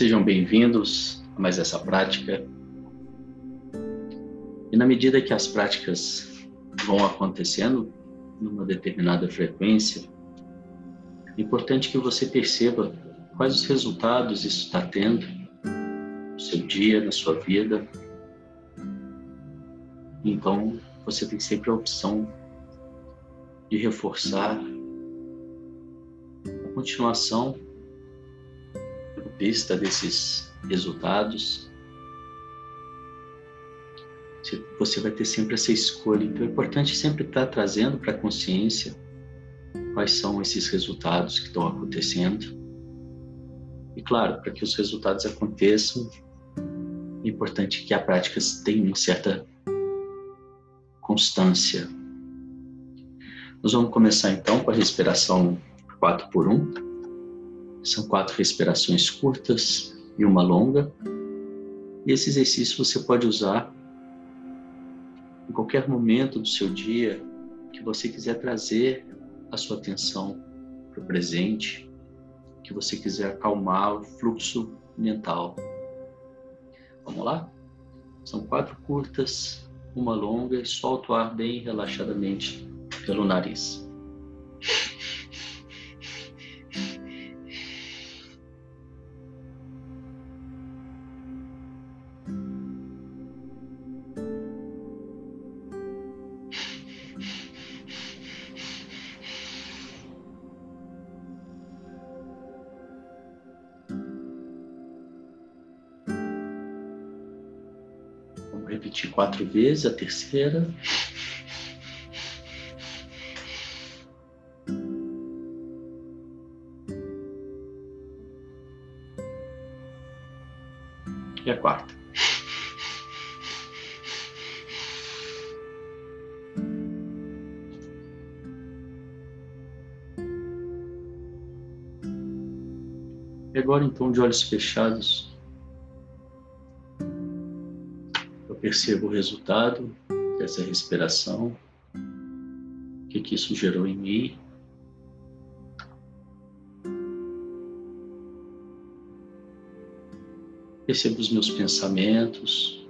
Sejam bem-vindos a mais essa prática. E na medida que as práticas vão acontecendo numa determinada frequência, é importante que você perceba quais os resultados isso está tendo no seu dia, na sua vida. Então, você tem sempre a opção de reforçar a continuação vista desses resultados. Você vai ter sempre essa escolha. Então é importante sempre estar trazendo para a consciência quais são esses resultados que estão acontecendo. E claro, para que os resultados aconteçam, é importante que a prática tenha uma certa constância. Nós vamos começar então com a respiração 4 por 1. São quatro respirações curtas e uma longa. E esse exercício você pode usar em qualquer momento do seu dia que você quiser trazer a sua atenção para o presente, que você quiser acalmar o fluxo mental. Vamos lá? São quatro curtas, uma longa e solta o ar bem relaxadamente pelo nariz. Quatro vezes a terceira. E a quarta. E agora, então, de olhos fechados, percebo o resultado dessa respiração, o que, que isso gerou em mim. Percebo os meus pensamentos,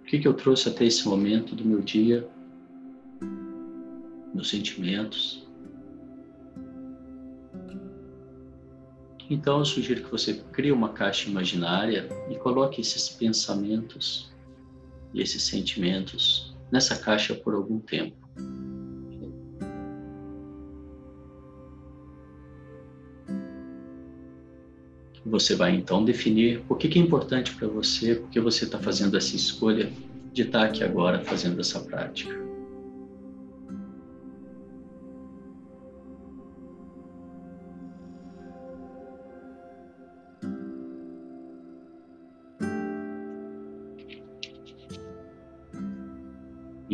o que, que eu trouxe até esse momento do meu dia, meus sentimentos. Então eu sugiro que você crie uma caixa imaginária e coloque esses pensamentos e esses sentimentos nessa caixa por algum tempo. Você vai então definir o que é importante para você, porque você está fazendo essa escolha de estar tá aqui agora fazendo essa prática.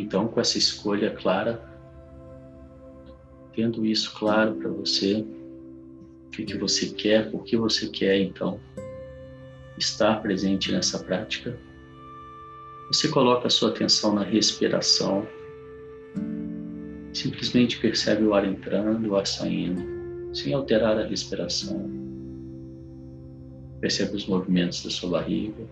Então, com essa escolha clara, tendo isso claro para você, o que, que você quer, por que você quer, então, estar presente nessa prática, você coloca a sua atenção na respiração, simplesmente percebe o ar entrando, o ar saindo, sem alterar a respiração. Percebe os movimentos da sua barriga.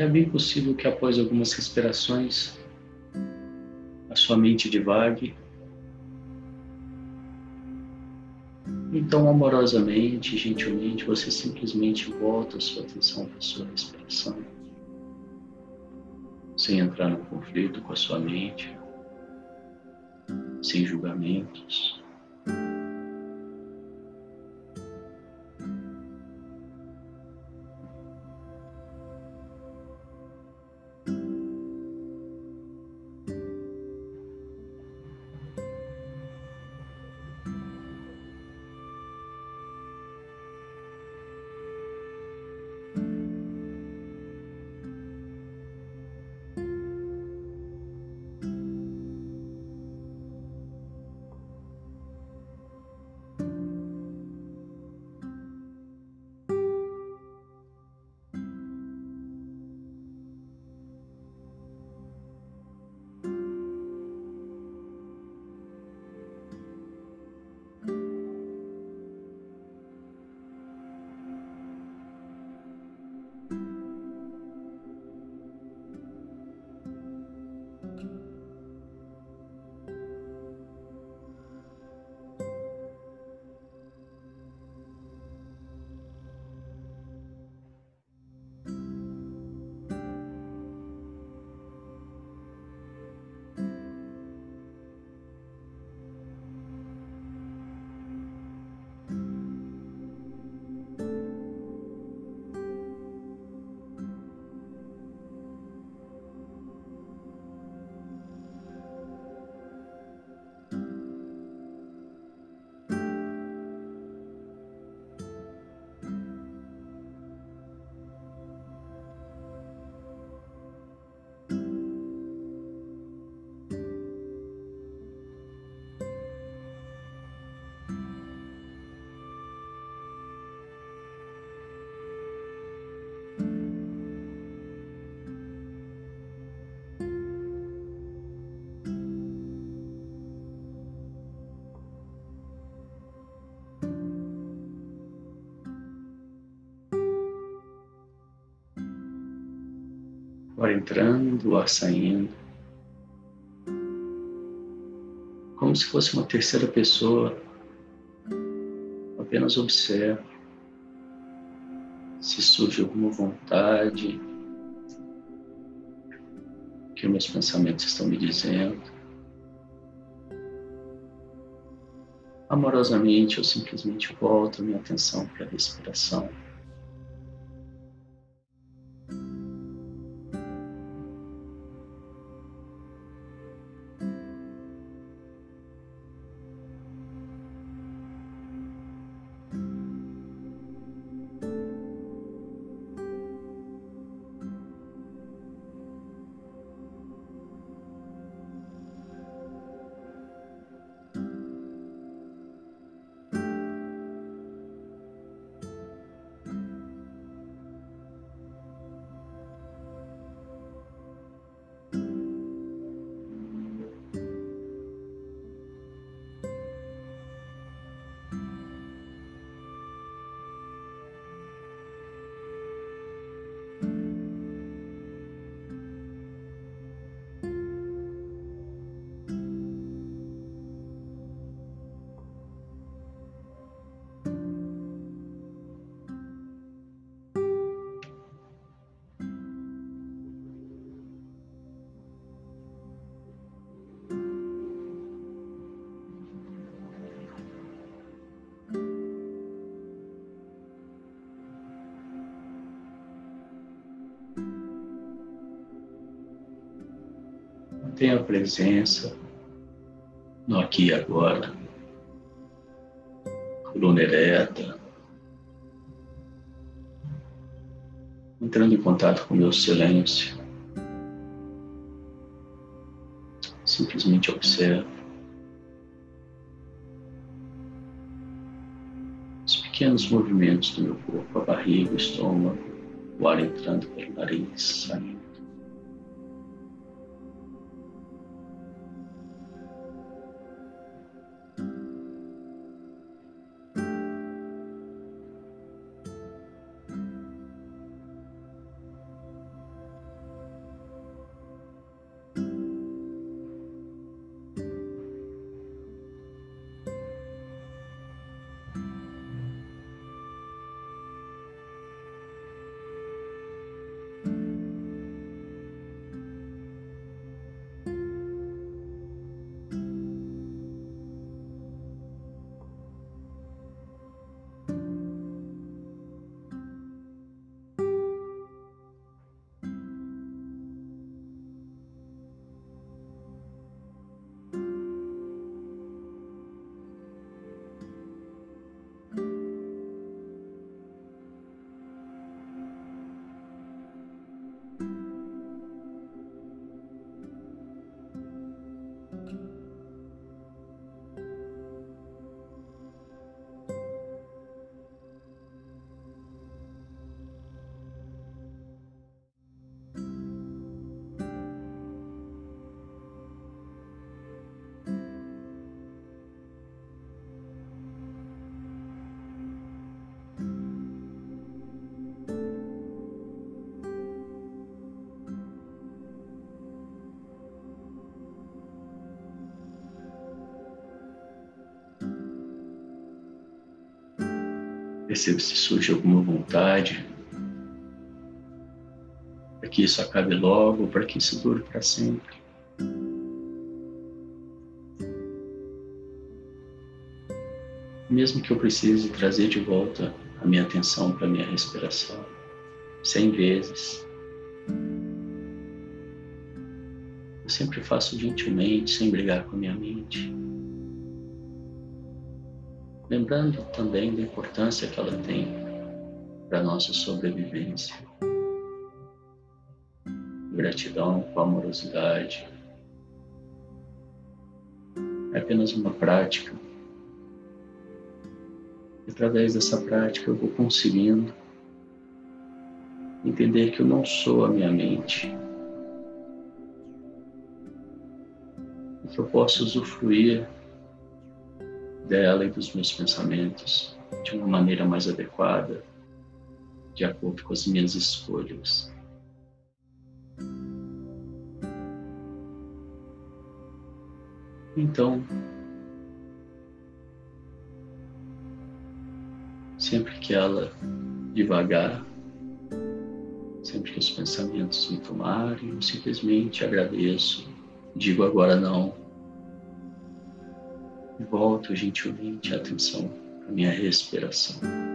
É bem possível que após algumas respirações a sua mente divague. Então, amorosamente, gentilmente, você simplesmente volta a sua atenção para a sua respiração, sem entrar no conflito com a sua mente, sem julgamentos. Entrando, o ar saindo. Como se fosse uma terceira pessoa. Apenas observo se surge alguma vontade que meus pensamentos estão me dizendo. Amorosamente, eu simplesmente volto a minha atenção para a respiração. Mantenha a presença no aqui e agora, coluna ereta, entrando em contato com o meu silêncio. Simplesmente observe os pequenos movimentos do meu corpo, a barriga, o estômago, o ar entrando pelo nariz, saindo. Perceba se surge alguma vontade para que isso acabe logo, para que isso dure para sempre. Mesmo que eu precise trazer de volta a minha atenção para a minha respiração, cem vezes. Eu sempre faço gentilmente, sem brigar com a minha mente. Lembrando também da importância que ela tem para a nossa sobrevivência. Gratidão com amorosidade. É apenas uma prática. E através dessa prática eu vou conseguindo entender que eu não sou a minha mente. E que eu posso usufruir dela e dos meus pensamentos de uma maneira mais adequada, de acordo com as minhas escolhas. Então, sempre que ela devagar, sempre que os pensamentos me tomarem, eu simplesmente agradeço, digo agora não, volto gentilmente a atenção à minha respiração.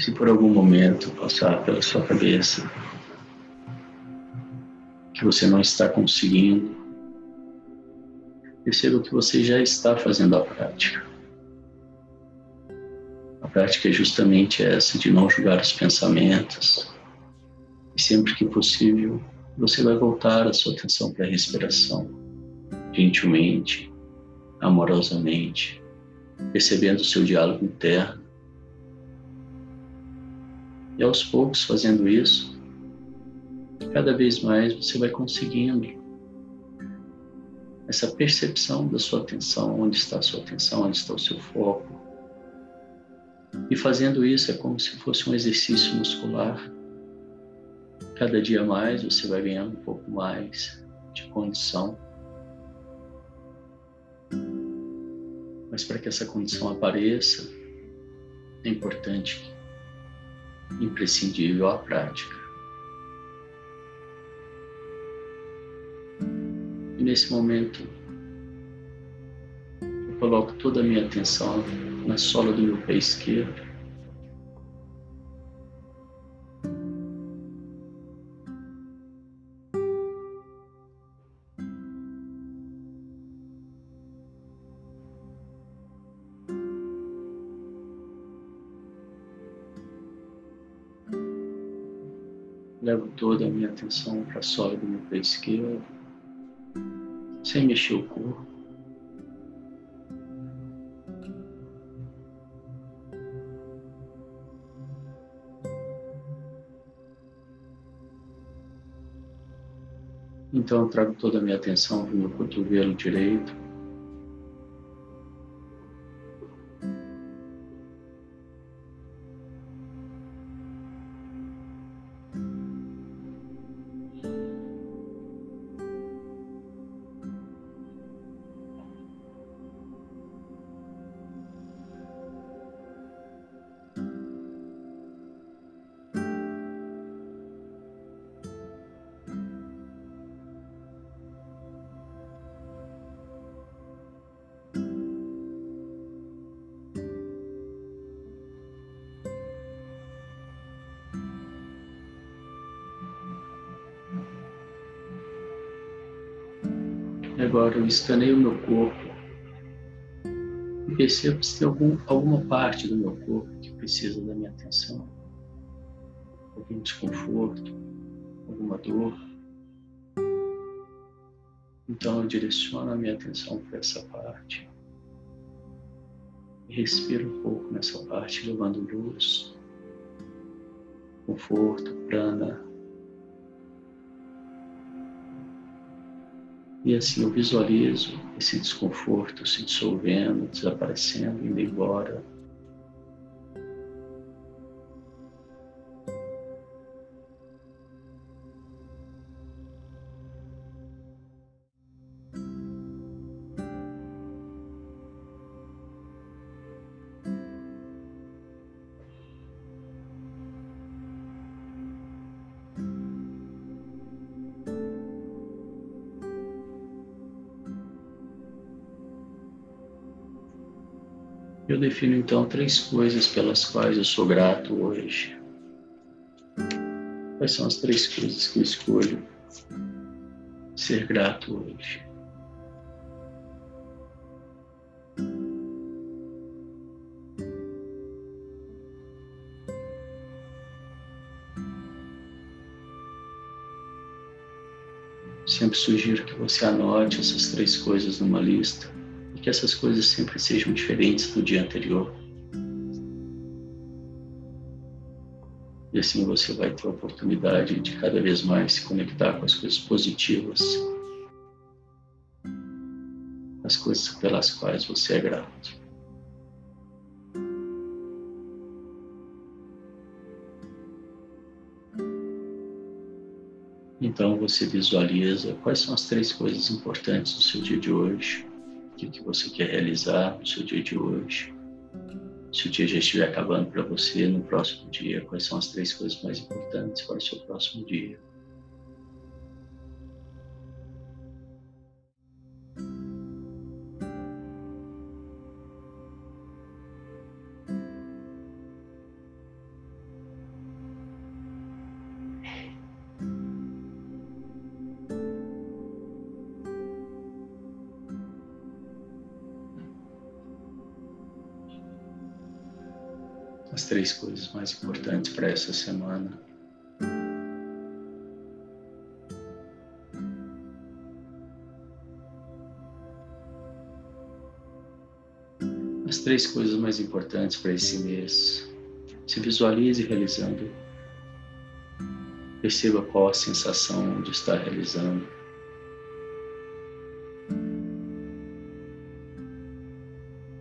Se por algum momento passar pela sua cabeça que você não está conseguindo, perceba que você já está fazendo a prática. A prática é justamente essa de não julgar os pensamentos e sempre que possível você vai voltar a sua atenção para a respiração, gentilmente, amorosamente, percebendo o seu diálogo interno. E aos poucos, fazendo isso, cada vez mais você vai conseguindo essa percepção da sua atenção, onde está a sua atenção, onde está o seu foco. E fazendo isso é como se fosse um exercício muscular. Cada dia mais você vai ganhando um pouco mais de condição. Mas para que essa condição apareça, é importante, imprescindível a prática. E nesse momento, eu coloco toda a minha atenção na sola do meu pé esquerdo. Atenção para a sola do meu pé esquerdo sem mexer o corpo. Então eu trago toda a minha atenção para o meu cotovelo direito. Agora eu escaneio o meu corpo e percebo se tem algum, alguma parte do meu corpo que precisa da minha atenção. Algum desconforto, alguma dor. Então eu direciono a minha atenção para essa parte. E respiro um pouco nessa parte, levando luz, conforto, prana, E assim eu visualizo esse desconforto se dissolvendo, desaparecendo, indo embora. Eu defino então três coisas pelas quais eu sou grato hoje. Quais são as três coisas que eu escolho ser grato hoje? Sempre sugiro que você anote essas três coisas numa lista que essas coisas sempre sejam diferentes do dia anterior. E assim você vai ter a oportunidade de cada vez mais se conectar com as coisas positivas, as coisas pelas quais você é grato. Então você visualiza quais são as três coisas importantes do seu dia de hoje o que você quer realizar no seu dia de hoje. Se o dia já estiver acabando para você, no próximo dia, quais são as três coisas mais importantes para o seu próximo dia? As três coisas mais importantes para essa semana. As três coisas mais importantes para esse mês. Se visualize realizando. Perceba qual a sensação de estar realizando.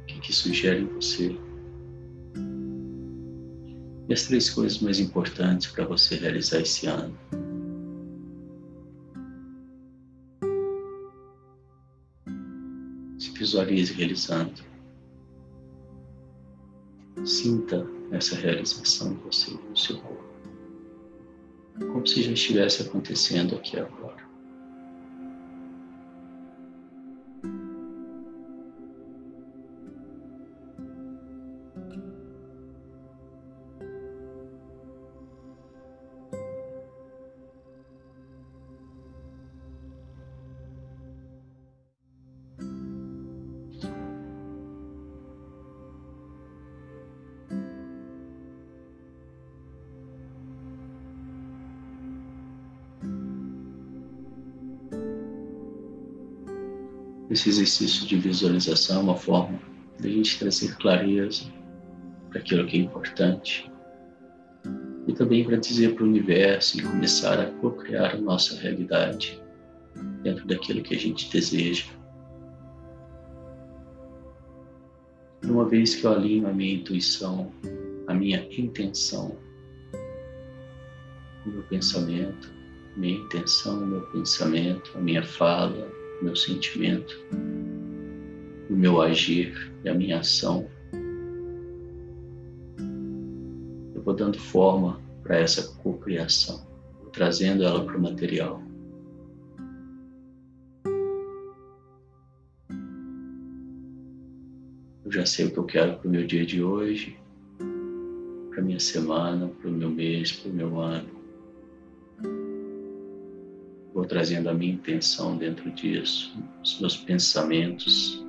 O que, que sugere em você? As três coisas mais importantes para você realizar esse ano. Se visualize realizando. Sinta essa realização de você no seu corpo. Como se já estivesse acontecendo aqui agora. Esse exercício de visualização é uma forma de a gente trazer clareza para aquilo que é importante e também para dizer para o universo e começar a co-criar a nossa realidade dentro daquilo que a gente deseja. Uma vez que eu alinho a minha intuição, a minha intenção, o meu pensamento, minha intenção, o meu pensamento, a minha fala, meu sentimento, o meu agir e a minha ação. Eu vou dando forma para essa cocriação, trazendo ela para o material. Eu já sei o que eu quero para o meu dia de hoje, para a minha semana, para o meu mês, para o meu ano trazendo a minha intenção dentro disso, os meus pensamentos.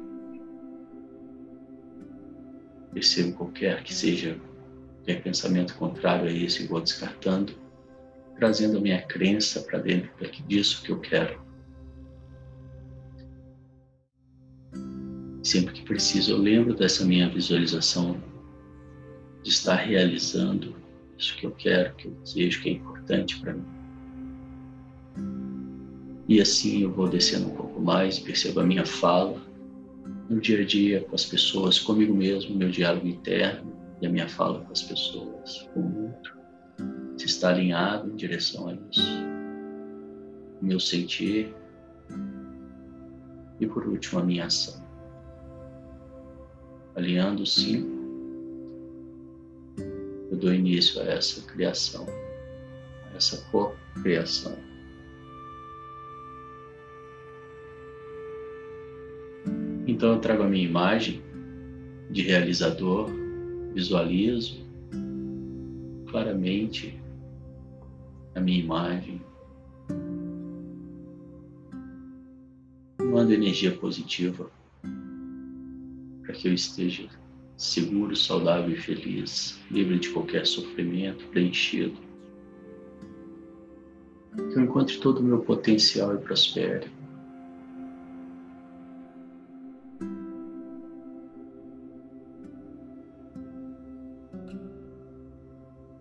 Percebo qualquer que seja qualquer pensamento contrário a isso e vou descartando, trazendo a minha crença para dentro disso que eu quero. Sempre que preciso, eu lembro dessa minha visualização de estar realizando isso que eu quero, que eu desejo, que é importante para mim. E assim eu vou descendo um pouco mais, percebo a minha fala no dia a dia com as pessoas, comigo mesmo, meu diálogo interno e a minha fala com as pessoas, o mundo. Se está alinhado em direção a isso. O meu sentir. E por último, a minha ação. Alinhando sim, eu dou início a essa criação, a essa co-criação. Então eu trago a minha imagem de realizador, visualizo claramente a minha imagem, mando energia positiva para que eu esteja seguro, saudável e feliz, livre de qualquer sofrimento, preenchido. Que eu encontre todo o meu potencial e prospere.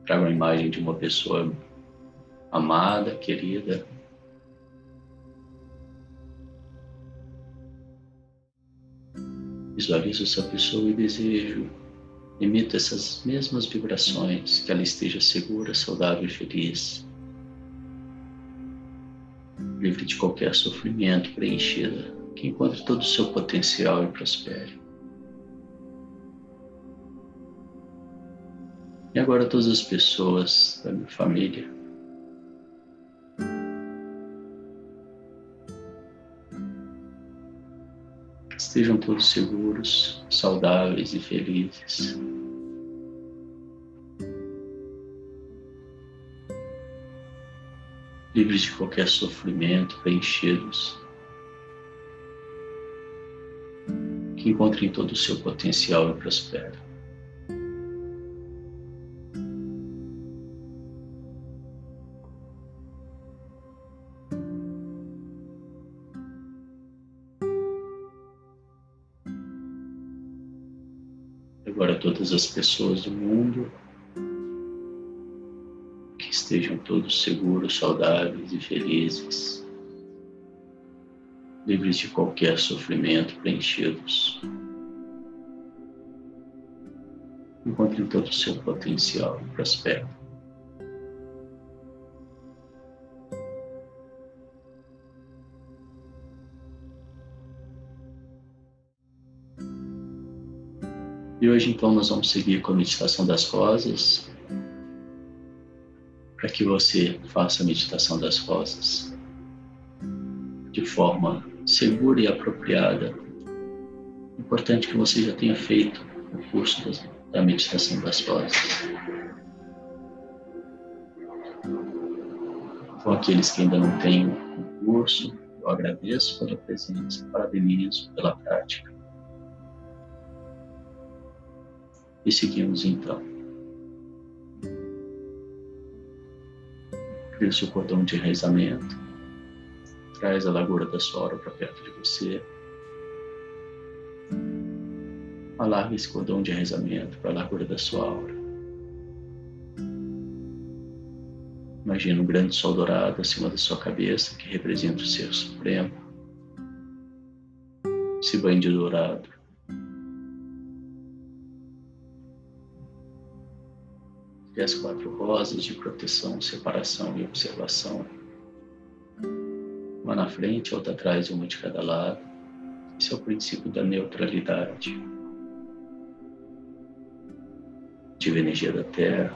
Trago a imagem de uma pessoa amada, querida. Visualizo essa pessoa e desejo, emito essas mesmas vibrações, que ela esteja segura, saudável e feliz, livre de qualquer sofrimento, preenchida, que encontre todo o seu potencial e prospere. E agora todas as pessoas da minha família. Estejam todos seguros, saudáveis e felizes. Livres de qualquer sofrimento, preenchidos. Que encontrem todo o seu potencial e prosperem. Todas as pessoas do mundo que estejam todos seguros, saudáveis e felizes, livres de qualquer sofrimento, preenchidos. Encontrem todo o seu potencial e prosperem. E hoje então nós vamos seguir com a meditação das rosas, para que você faça a meditação das rosas de forma segura e apropriada. Importante que você já tenha feito o curso da meditação das rosas. Com aqueles que ainda não têm o curso, eu agradeço pela presença, parabenizo pela prática. E seguimos então. Cria seu cordão de enraizamento. Traz a largura da sua aura para perto de você. Alarga esse cordão de enraizamento para a largura da sua aura. Imagina um grande sol dourado acima da sua cabeça que representa o Ser Supremo. Esse banho de dourado e as quatro rosas de proteção, separação e observação. Uma na frente, outra atrás, uma de cada lado. Esse é o princípio da neutralidade. Ativa a energia da Terra,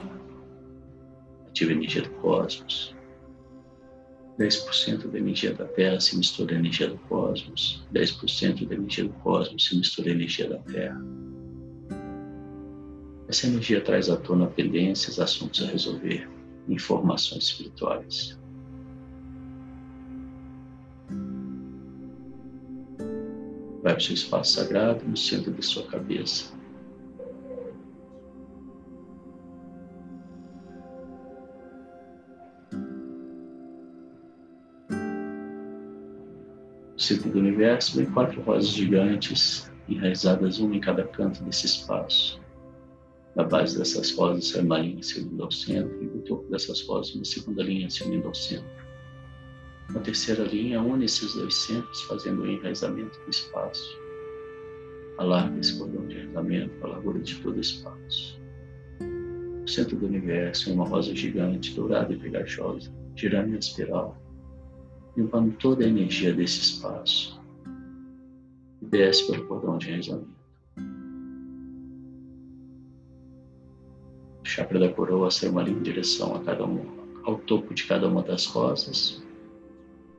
ativa a energia do cosmos. 10% da energia da Terra se mistura à energia do cosmos, 10% da energia do cosmos se mistura à energia da Terra. Essa energia traz à tona pendências, assuntos a resolver, informações espirituais. Vai para o seu espaço sagrado no centro de sua cabeça. No centro do universo vem quatro rosas gigantes, enraizadas uma em cada canto desse espaço. Na base dessas rosas uma linha se unindo ao centro e no topo dessas rosas uma segunda linha se unindo ao centro. Uma terceira linha une esses dois centros, fazendo o enraizamento do espaço. Alarga esse cordão de enraizamento para a largura de todo o espaço. O centro do universo é uma rosa gigante, dourada e pegajosa, girando em espiral, limpando toda a energia desse espaço. E desce pelo cordão de enraizamento. Chakra da coroa ser uma linha em direção a cada um, ao topo de cada uma das rosas.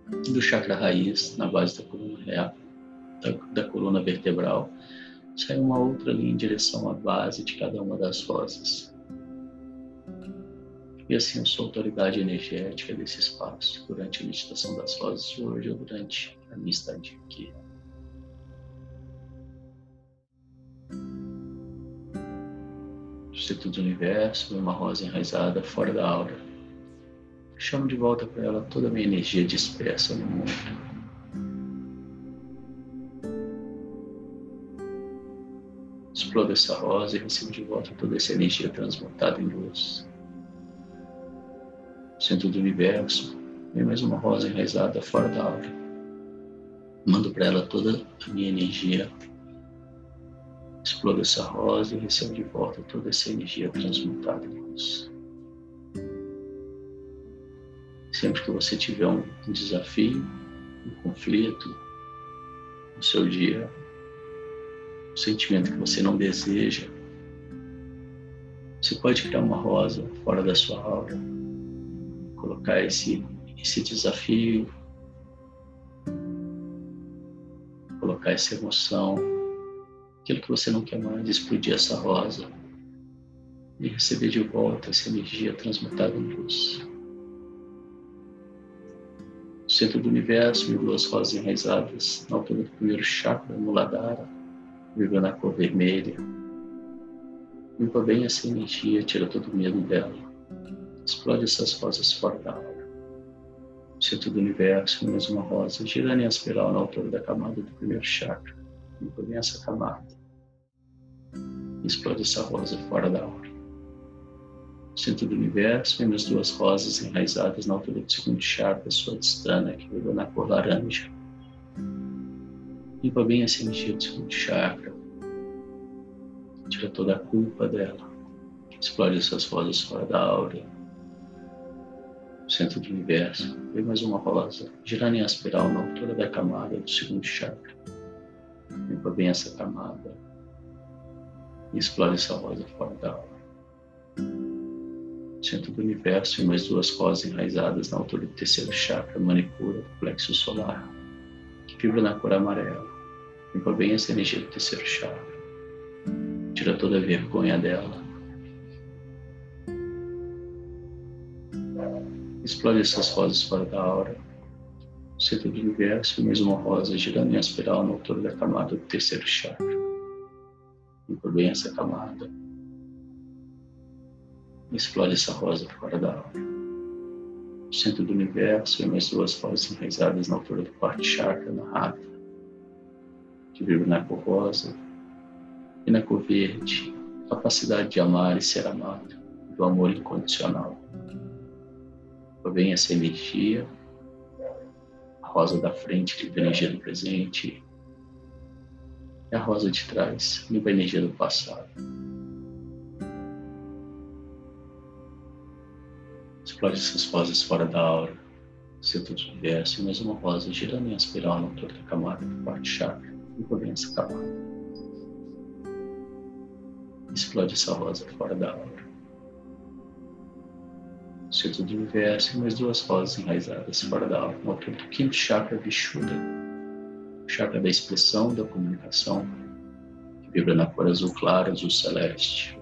Do chakra raiz, na base da coluna da, da coluna vertebral, sai uma outra linha em direção à base de cada uma das rosas. E assim eu sou autoridade energética desse espaço durante a meditação das rosas hoje ou durante a minha estadia aqui. Centro do universo, uma rosa enraizada fora da aura. Chamo de volta para ela toda a minha energia dispersa no mundo. Exploda essa rosa e recebo de volta toda essa energia transmutada em luz. centro do universo, vem mais uma rosa enraizada fora da aura. Mando para ela toda a minha energia Exploda essa rosa e recebe de volta toda essa energia transmutada em luz. Sempre que você tiver um desafio, um conflito no seu dia, um sentimento que você não deseja, você pode criar uma rosa fora da sua aura, colocar esse, esse desafio, colocar essa emoção aquilo que você não quer mais, explodir essa rosa e receber de volta essa energia transmutada em luz. No centro do universo, em duas rosas enraizadas, na altura do primeiro chakra, Muladhara, vivendo a cor vermelha. Limpa bem essa energia, tira todo o medo dela. Explode essas rosas fora da aura. Centro do universo, mais uma rosa, girando em espiral na altura da camada do primeiro chakra. Limpa bem essa camada Explode essa rosa fora da aura. Centro do universo, vem as duas rosas enraizadas na altura do segundo chakra, sua distana, que virou na cor laranja. Limpa bem essa energia do segundo chakra. Tira toda a culpa dela. Explode essas rosas fora da aura centro do universo. Vem mais uma rosa, girando em espiral na altura da camada do segundo chakra. Limpa bem essa camada e explode essa rosa fora da aura. Centro do universo e mais duas rosas enraizadas na altura do terceiro chakra, manipura, do plexo solar, que vibra na cor amarela. Limpa bem essa energia do terceiro chakra. Tira toda a vergonha dela Explore essas rosas fora da aura. Centro do universo, mais uma rosa girando em espiral na altura da camada do terceiro chakra. Essa camada. Explore essa rosa fora da aura. Centro do universo, e mais duas rosas enraizadas na altura do quarto chakra, na rata, que vibra na cor rosa e na cor verde, capacidade de amar e ser amado, do amor incondicional vem essa energia, a rosa da frente limpa a energia do presente, a rosa de trás limpa a energia do passado. Explode essas rosas fora da aura, do universo, mais uma rosa girando em espiral na altura da camada do quarto chakra, bem essa camada. Explode essa rosa fora da aura centro do universo mais duas rosas enraizadas fora da alma, no altura do quinto chakra Vishuddha, o chakra da expressão, da comunicação, que vibra na cor azul claro, azul celeste.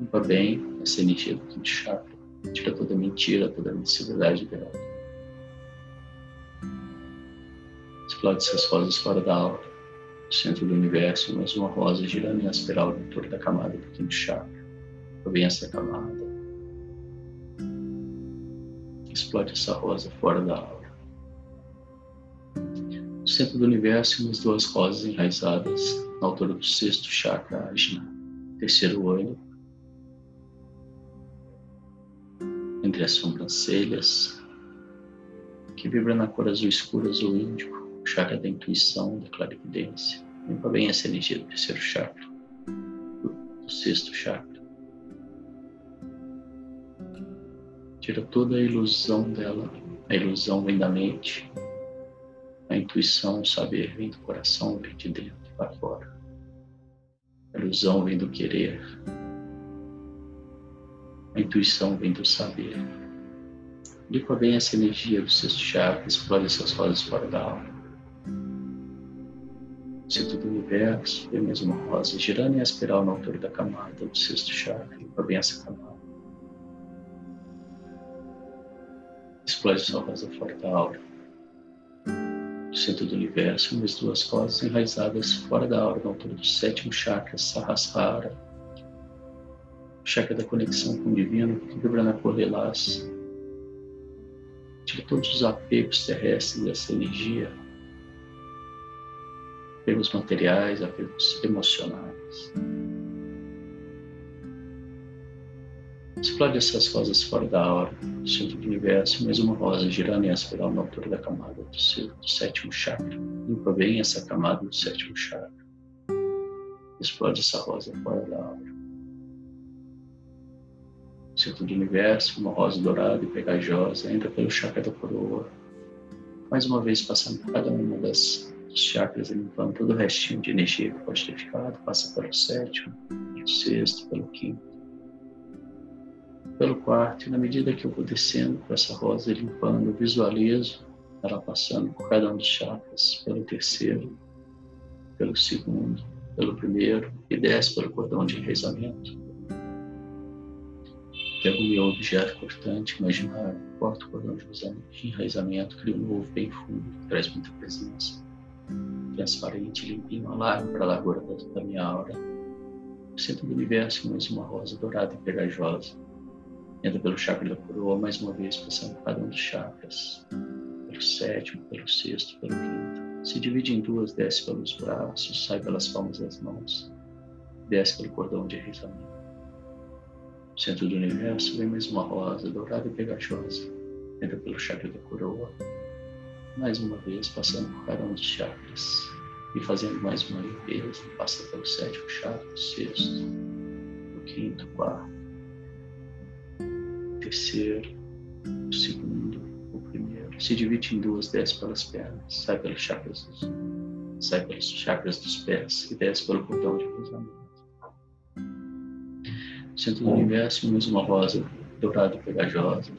Limpa bem essa energia do quinto chakra, tira toda mentira, toda a necessidade dela. Explode essas rosas fora da aura, no centro do universo, mais uma rosa girando em espiral no altura da camada do quinto chakra. Bem essa camada explode essa rosa fora da aura. Centro do universo, umas duas rosas enraizadas na altura do sexto chakra ajna, terceiro olho, entre as sobrancelhas, que vibra na cor azul escuro, azul índico, o chakra da intuição, da clarividência. Limpa bem essa energia do terceiro chakra, do sexto chakra. tira toda a ilusão dela. A ilusão vem da mente, a intuição, o saber vem do coração, vem de dentro para fora. A ilusão vem do querer, a intuição vem do saber. Limpa bem essa energia do sexto chakra, explode essas rosas fora da alma. Centro do universo, vem mais uma rosa girando em espiral na altura da camada do sexto chakra. Limpa bem essa camada. explode sua rosa fora da aura. Centro do universo, umas duas rosas enraizadas fora da aura, na altura do sétimo chakra, Sahasrara, chakra da conexão com o divino, que vibra na cor lilás. Tira todos os apegos terrestres dessa energia, apegos materiais, apegos emocionais. Explode essas rosas fora da aura, no centro do universo, mais uma rosa girando em espiral na altura da camada do, seu, do sétimo chakra. Limpa bem essa camada do sétimo chakra. Explode essa rosa fora da aura. Centro do universo, uma rosa dourada e pegajosa entra pelo chakra da coroa. Mais uma vez passando por cada uma das dos chakras, limpando todo o restinho de energia que pode ter ficado, passa pelo sétimo, pelo sexto, pelo quinto pelo quarto e na medida que eu vou descendo com essa rosa limpando, eu visualizo ela passando por cada um dos chakras, pelo terceiro, pelo segundo, pelo primeiro e desce pelo cordão de enraizamento. Pego o meu objeto cortante, imaginário, corto o cordão de enraizamento, crio um novo bem fundo, que traz muita presença. Transparente, limpinho, alarme para a largura da minha aura. No centro do universo, mais uma rosa dourada e pegajosa Entra pelo chakra da coroa, mais uma vez, passando cada um dos chakras. Pelo sétimo, pelo sexto, pelo quinto. Se divide em duas, desce pelos braços, sai pelas palmas das mãos. Desce pelo cordão de rizamento. No centro do universo vem mais uma rosa dourada e pegajosa. Entra pelo chakra da coroa. Mais uma vez, passando por cada um dos chakras. E fazendo mais uma limpeza. Passa pelo sétimo chakra, sexto, o quinto, quarto, terceiro, o segundo, o primeiro. Se divide em duas, desce pelas pernas, sai pelos chakras dos, sai pelos chakras dos pés e desce pelo cordão de cruzamento. Centro do universo, mais uma rosa dourada e pegajosa.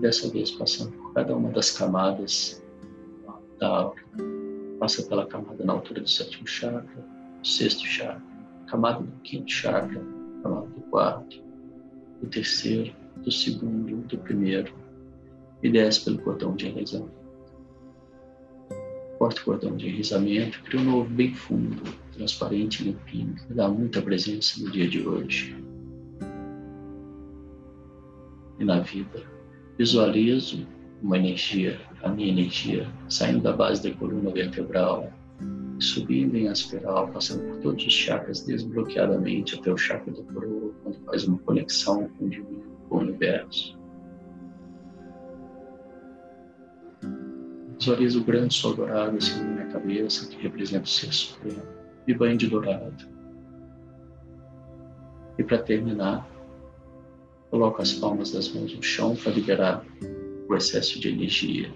Dessa vez passando por cada uma das camadas da aura. Passa pela camada na altura do sétimo chakra, do sexto chakra, camada do quinto chakra, camada do quarto, do terceiro, do segundo, do primeiro, e desce pelo cordão de enrizamento. Corta o cordão de enrizamento, cria um novo bem fundo, transparente e limpinho, que dá muita presença no dia de hoje e na vida. Visualizo uma energia, a minha energia, saindo da base da coluna vertebral, subindo em espiral, passando por todos os chakras desbloqueadamente até o chakra da coroa, quando faz uma conexão com o divino, o universo. Visualizo o grande sol dourado assim na minha cabeça, que representa o ser supremo, e banho de dourado. E para terminar, Coloco as palmas das mãos no chão para liberar o excesso de energia.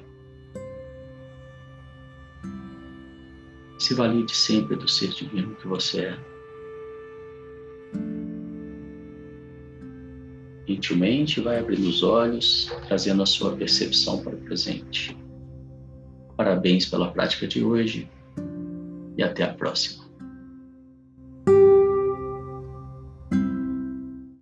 Se valide sempre do ser divino que você é. Gentilmente vai abrindo os olhos, trazendo a sua percepção para o presente. Parabéns pela prática de hoje e até a próxima.